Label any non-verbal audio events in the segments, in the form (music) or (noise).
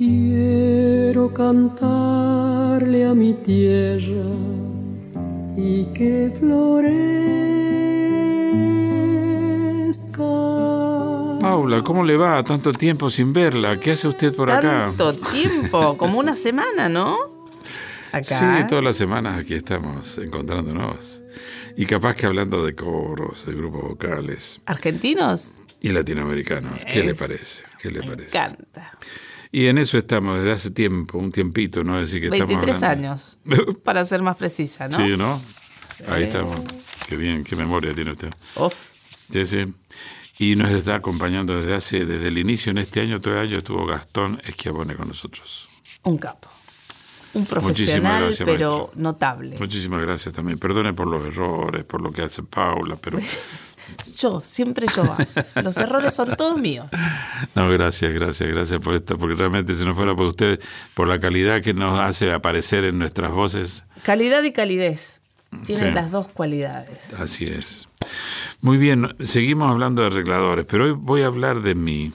Quiero cantarle a mi tierra y que florezca. Paula, ¿cómo le va? Tanto tiempo sin verla. ¿Qué hace usted por acá? Tanto tiempo, como una semana, ¿no? Acá. Sí, todas las semanas aquí estamos encontrándonos. Y capaz que hablando de coros, de grupos vocales. ¿Argentinos? Y latinoamericanos. ¿Qué le parece? ¿Qué le Me parece? encanta. Y en eso estamos desde hace tiempo, un tiempito, ¿no? Decir que estamos 23 hablando. años, (laughs) para ser más precisa, ¿no? Sí, ¿no? Ahí estamos. Qué bien, qué memoria tiene usted. Uf, Sí, sí. Y nos está acompañando desde hace, desde el inicio en este año, todo el año estuvo Gastón Esquiabone con nosotros. un capo. Un profesional, gracias, pero maestro. notable. Muchísimas gracias también. Perdone por los errores, por lo que hace Paula, pero (laughs) Yo, siempre yo. Los errores son todos míos. no, gracias, gracias, gracias por esto, porque realmente si no fuera por ustedes, por la calidad que nos hace aparecer en nuestras voces, Calidad y calidez. Tienen Sí. las dos cualidades. así es. Muy bien, seguimos hablando de arregladores, pero hoy voy a hablar de mí.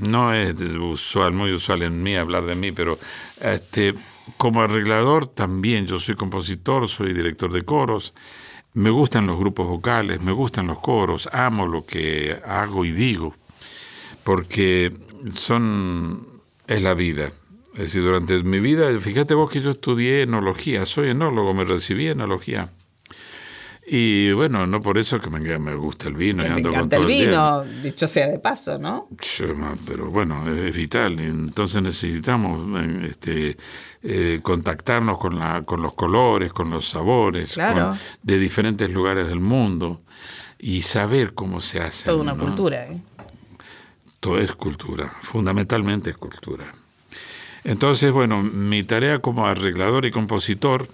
No es usual, muy usual en mí hablar de mí, pero este, como arreglador también, yo soy compositor, soy director de coros, me gustan los grupos vocales, me gustan los coros, amo lo que hago y digo, porque son, es la vida. Es decir, durante mi vida, fíjate vos que yo estudié enología, soy enólogo, me recibí en enología. Y bueno, no por eso que me, me gusta el vino y Que con encanta el el vino, dicho sea de paso, ¿no? Pero bueno, es vital. Entonces necesitamos eh, este, eh, contactarnos con, la, con los colores, con los sabores Claro. con- de diferentes lugares del mundo y saber cómo se hace. Toda una cultura, ¿eh? Todo es cultura, fundamentalmente es cultura. Entonces, bueno, mi tarea como arreglador y compositor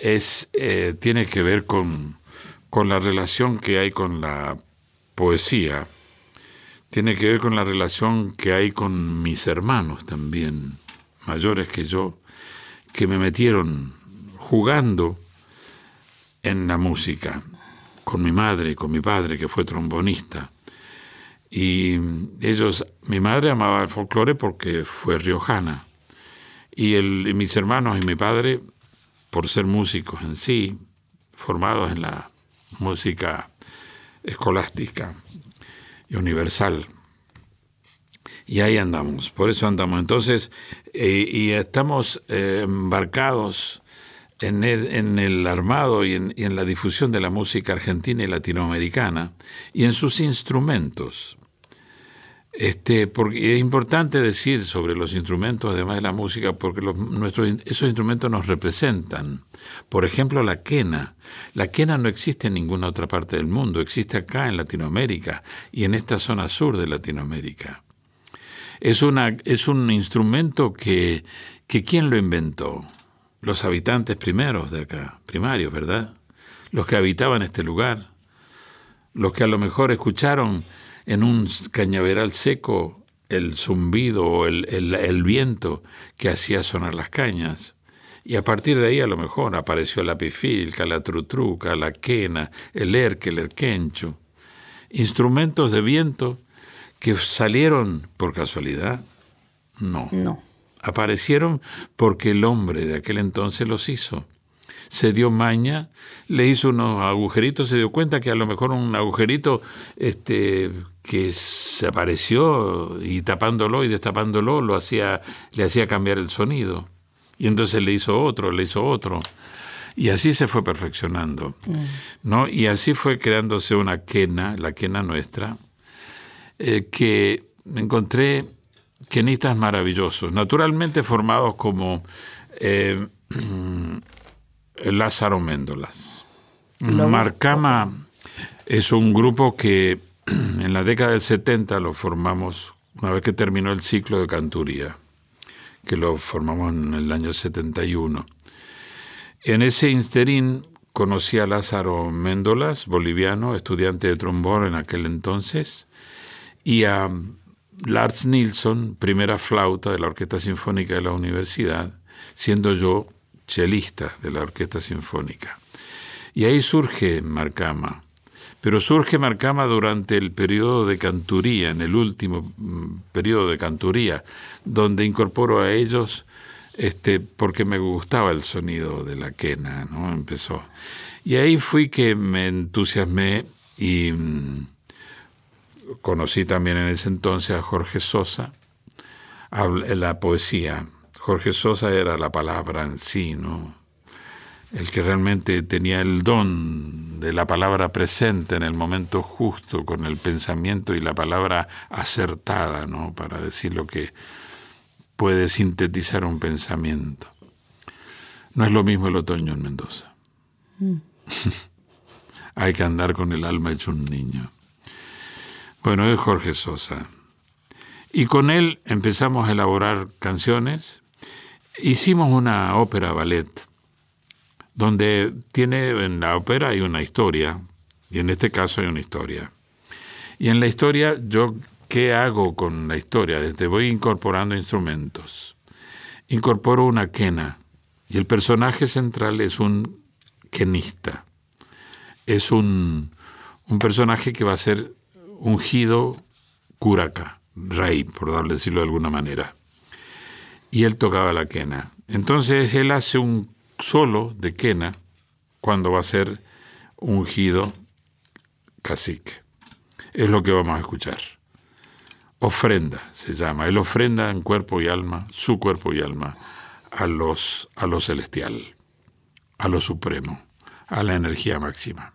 es, eh, tiene que ver con, con la relación que hay con la poesía, tiene que ver con la relación que hay con mis hermanos también, mayores que yo, que me metieron jugando en la música, con mi madre con mi padre, que fue trombonista. Y ellos, mi madre amaba el folclore porque fue riojana. Y, el, y mis hermanos y mi padre, por ser músicos en sí, formados en la música escolástica y universal. Y ahí andamos, por eso andamos. Entonces, eh, y estamos eh, embarcados en el, armado y en la difusión de la música argentina y latinoamericana y en sus instrumentos. Este, porque es importante decir sobre los instrumentos, además de la música, porque los, nuestros, esos instrumentos nos representan. Por ejemplo, la quena. La quena no existe en ninguna otra parte del mundo, existe acá en Latinoamérica y en esta zona sur de Latinoamérica. Es, una, es un instrumento que, que ¿quién lo inventó? Los habitantes primeros de acá, primarios, ¿verdad? Los que habitaban este lugar, los que a lo mejor escucharon en un cañaveral seco el zumbido o el, el, el viento que hacía sonar las cañas. Y a partir de ahí a lo mejor apareció la pifilca, la trutruca, la quena, el erque, el erquencho. Instrumentos de viento que salieron por casualidad. No. No. Aparecieron porque el hombre de aquel entonces los hizo. Se dio maña, le hizo unos agujeritos, se dio cuenta que a lo mejor un agujerito este, que se apareció y tapándolo y destapándolo lo hacía, le hacía cambiar el sonido. Y entonces le hizo otro, le hizo otro. Y así se fue perfeccionando. ¿no? Y así fue creándose una quena, la quena nuestra, eh, que encontré quenistas maravillosos, naturalmente formados como eh, (clears throat) Lázaro Méndolas. Lo- Marcama es un grupo que (clears throat) en la década del 70 lo formamos una vez que terminó el ciclo de canturía, que lo formamos en el año 71. En ese interín conocí a Lázaro Méndolas, boliviano, estudiante de trombón en aquel entonces, y a Lars Nilsson, primera flauta de la Orquesta Sinfónica de la Universidad, siendo yo chelista de la Orquesta Sinfónica. Y ahí surge Marcama. Pero surge Marcama durante el periodo de canturía, en el último mm, periodo de canturía, donde incorporo a ellos este, porque me gustaba el sonido de la quena, ¿no? Empezó. Y ahí fui que me entusiasmé y mm, conocí también en ese entonces a Jorge Sosa, la poesía. Jorge Sosa era la palabra en sí, ¿no? El que realmente tenía el don de la palabra presente en el momento justo, con el pensamiento y la palabra acertada, ¿no? Para decir lo que puede sintetizar un pensamiento. No es lo mismo el otoño en Mendoza. Mm. (laughs) Hay que andar con el alma hecho un niño. Bueno, es Jorge Sosa. Y con él empezamos a elaborar canciones. Hicimos una ópera ballet, donde tiene en la ópera hay una historia, y en este caso hay una historia. Y en la historia yo ¿Qué hago con la historia? Desde voy incorporando instrumentos. Incorporo una quena y el personaje central es un quenista. Es un, un personaje que va a ser ungido curaca, rey, por decirlo de alguna manera. Y él tocaba la quena. Entonces él hace un solo de quena cuando va a ser ungido cacique. Es lo que vamos a escuchar ofrenda, se llama. Él ofrenda en cuerpo y alma, su cuerpo y alma, a, los, a lo celestial, a lo supremo, a la energía máxima.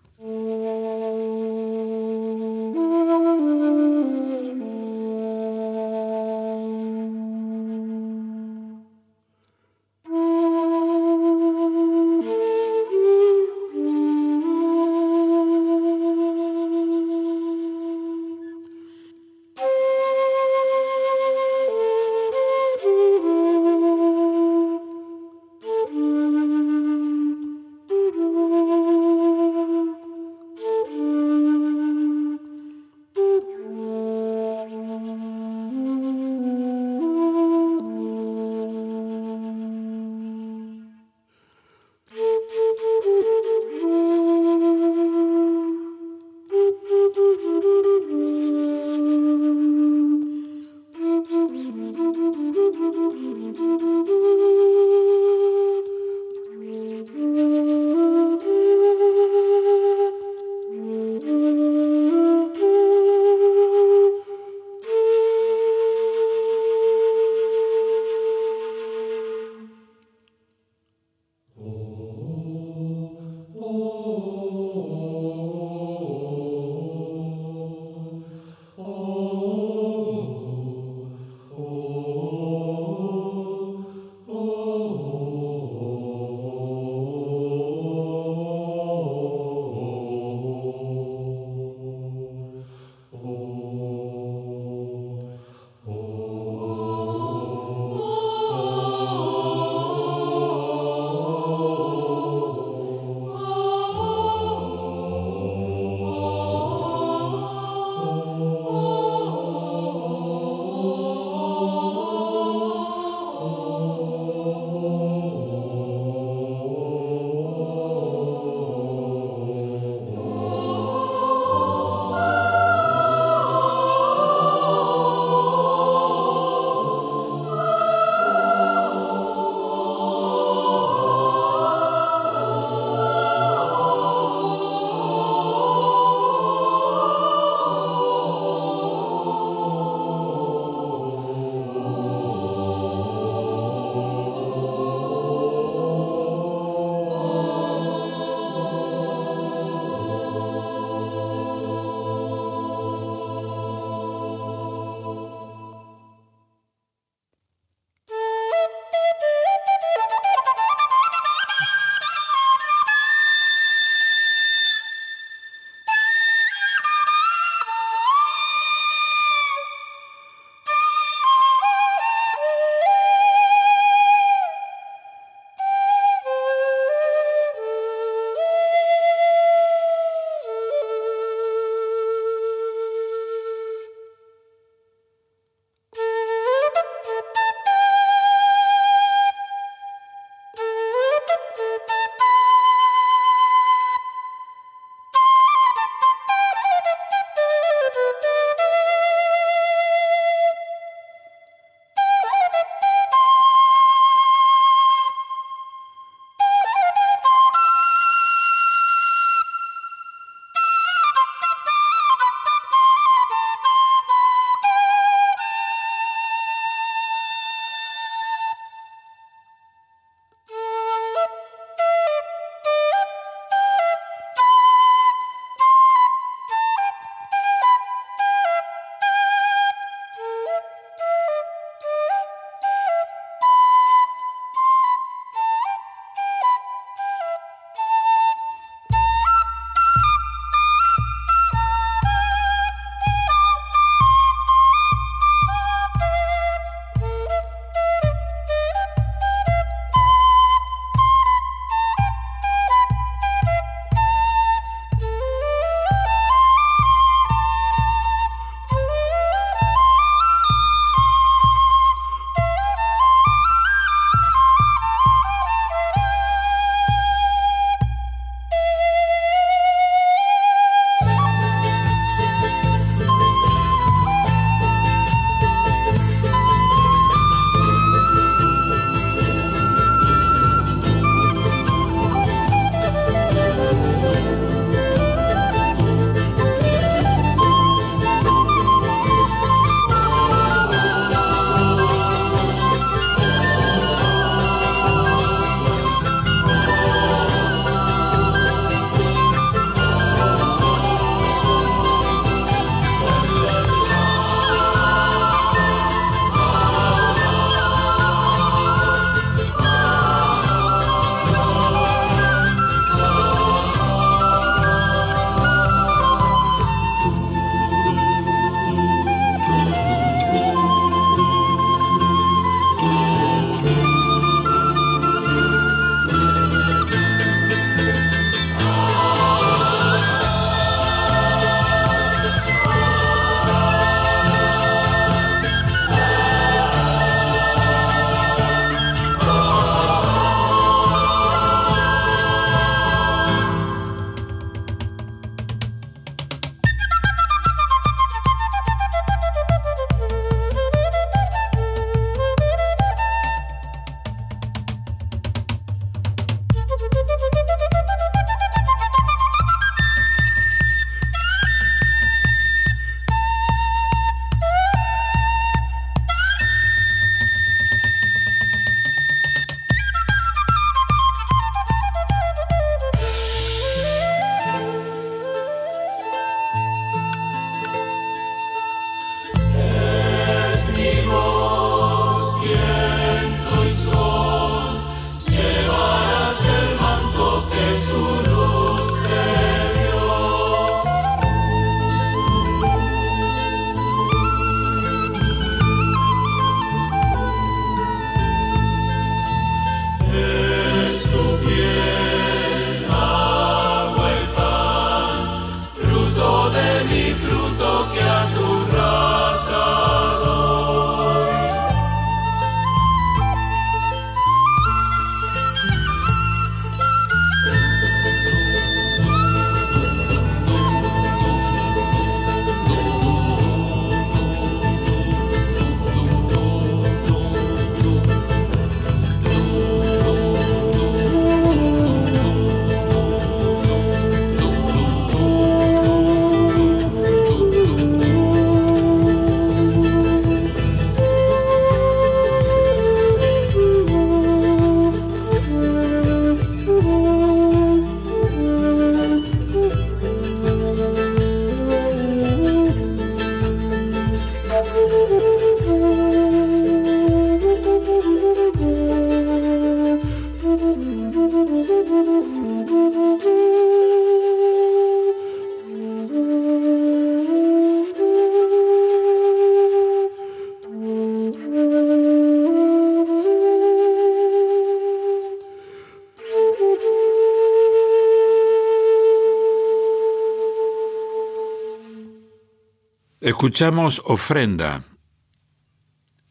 Escuchamos Ofrenda,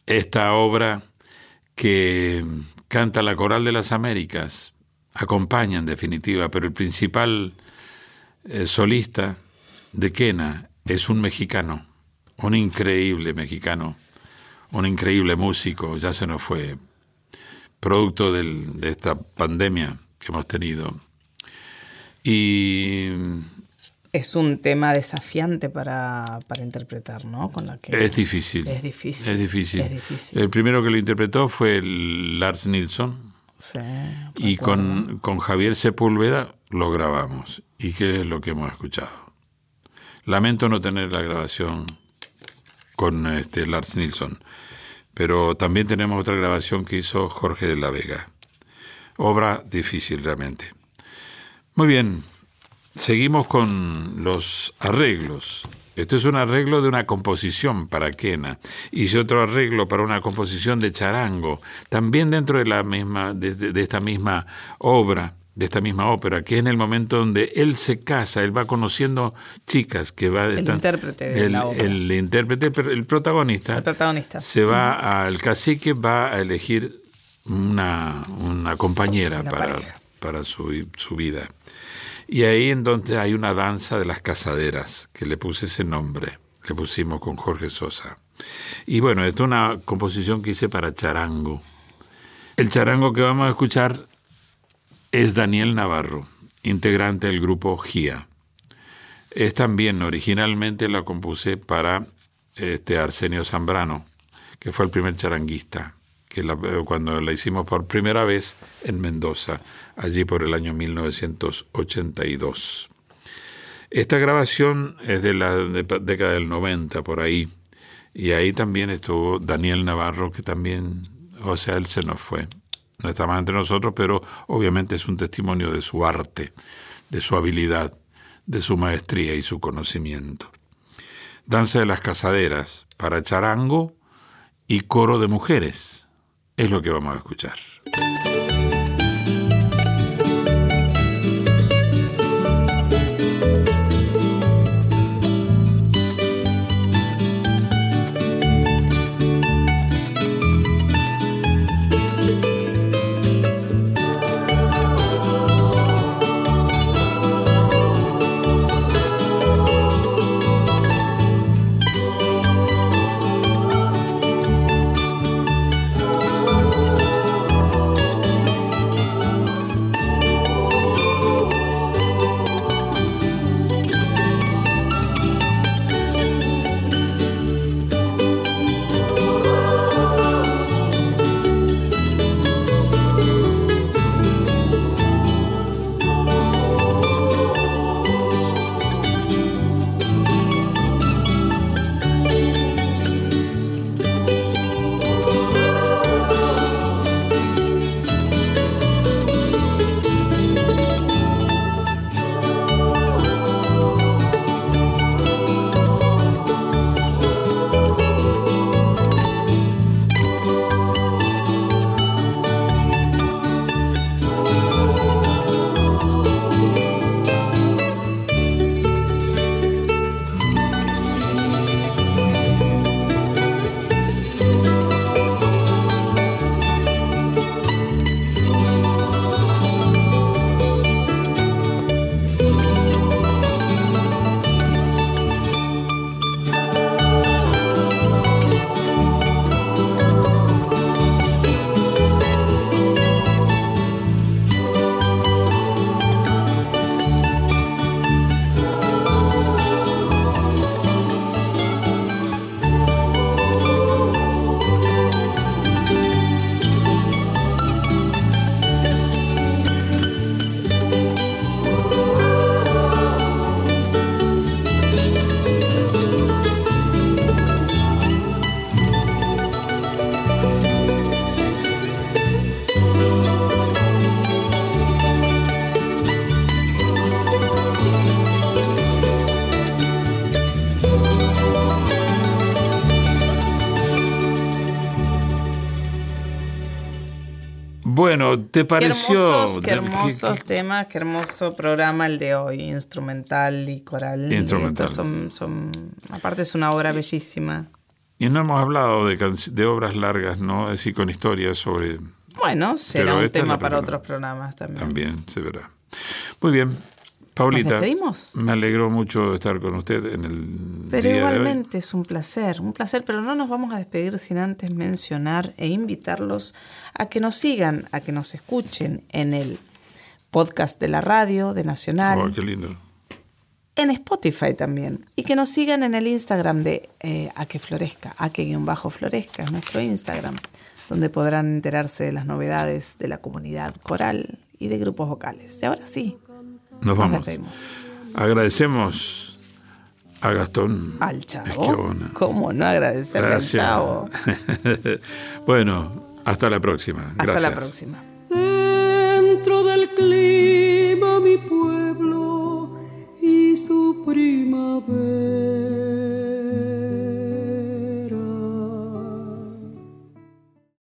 esta obra que canta la Coral de las Américas, acompaña en definitiva, pero el principal eh, solista de Quena es un mexicano, un increíble mexicano, un increíble músico, ya se nos fue, producto de esta pandemia que hemos tenido. Y Es un tema desafiante para, para interpretar, ¿no? Con la que es difícil. Es difícil. Es difícil. Es difícil. El primero que lo interpretó fue Lars Nilsson Sí, y con, con Javier Sepúlveda lo grabamos. ¿Y qué es lo que hemos escuchado? Lamento no tener la grabación con este Lars Nilsson, pero también tenemos otra grabación que hizo Jorge de la Vega. Obra difícil realmente. Muy bien, seguimos con los arreglos. Esto es un arreglo de una composición para quena. Hice otro arreglo para una composición de charango, también dentro de la misma, de, de- de esta misma obra, de esta misma ópera, que es en el momento donde él se casa, él va conociendo chicas que va El intérprete de el, la ópera. el intérprete, el protagonista, El protagonista. se va al cacique, va a elegir una, una compañera Una para, pareja. para su, su vida. Y ahí entonces hay una danza de las casaderas, que le puse ese nombre, le pusimos con Jorge Sosa. Y bueno, esta es una composición que hice para charango. El charango que vamos a escuchar es Daniel Navarro, integrante del grupo GIA. Es también, originalmente la compuse para este Arsenio Zambrano, que fue el primer charanguista, que eh, cuando la hicimos por primera vez en Mendoza, allí por el año 1982. Esta grabación es de la década del 90, por ahí, y ahí también estuvo Daniel Navarro, que también, o sea, él se nos fue. No está más entre nosotros, pero obviamente es un testimonio de su arte, de su habilidad, de su maestría y su conocimiento. Danza de las casaderas para charango y coro de mujeres es lo que vamos a escuchar. Bueno, ¿te Qué pareció? hermosos, qué ¿Qué- hermosos qué- temas, qué hermoso programa el de hoy, instrumental y coral. Instrumental. Estos son, son, aparte es una obra bellísima. Y no hemos hablado de, de obras largas, ¿no? Es decir, con historias sobre... Bueno, será Pero un tema para otros programas también. También se verá. Muy bien. Paulita, ¿Nos despedimos? me alegró mucho estar con usted en el Pero día de hoy. igualmente es un placer, un placer, pero no nos vamos a despedir sin antes mencionar e invitarlos a que nos sigan, a que nos escuchen en el podcast de la radio, de Nacional, Oh, qué lindo. en Spotify también, y que nos sigan en el Instagram de eh, A que Florezca, A que guion bajo Florezca, es nuestro Instagram, donde podrán enterarse de las novedades de la comunidad coral y de grupos vocales. Y ahora sí, nos vamos. Nos Agradecemos a Gastón. Al Chavo. ¿Cómo no agradecerle al Chavo? (laughs) bueno, hasta la próxima. Hasta la próxima. Dentro del clima mi pueblo y su primavera.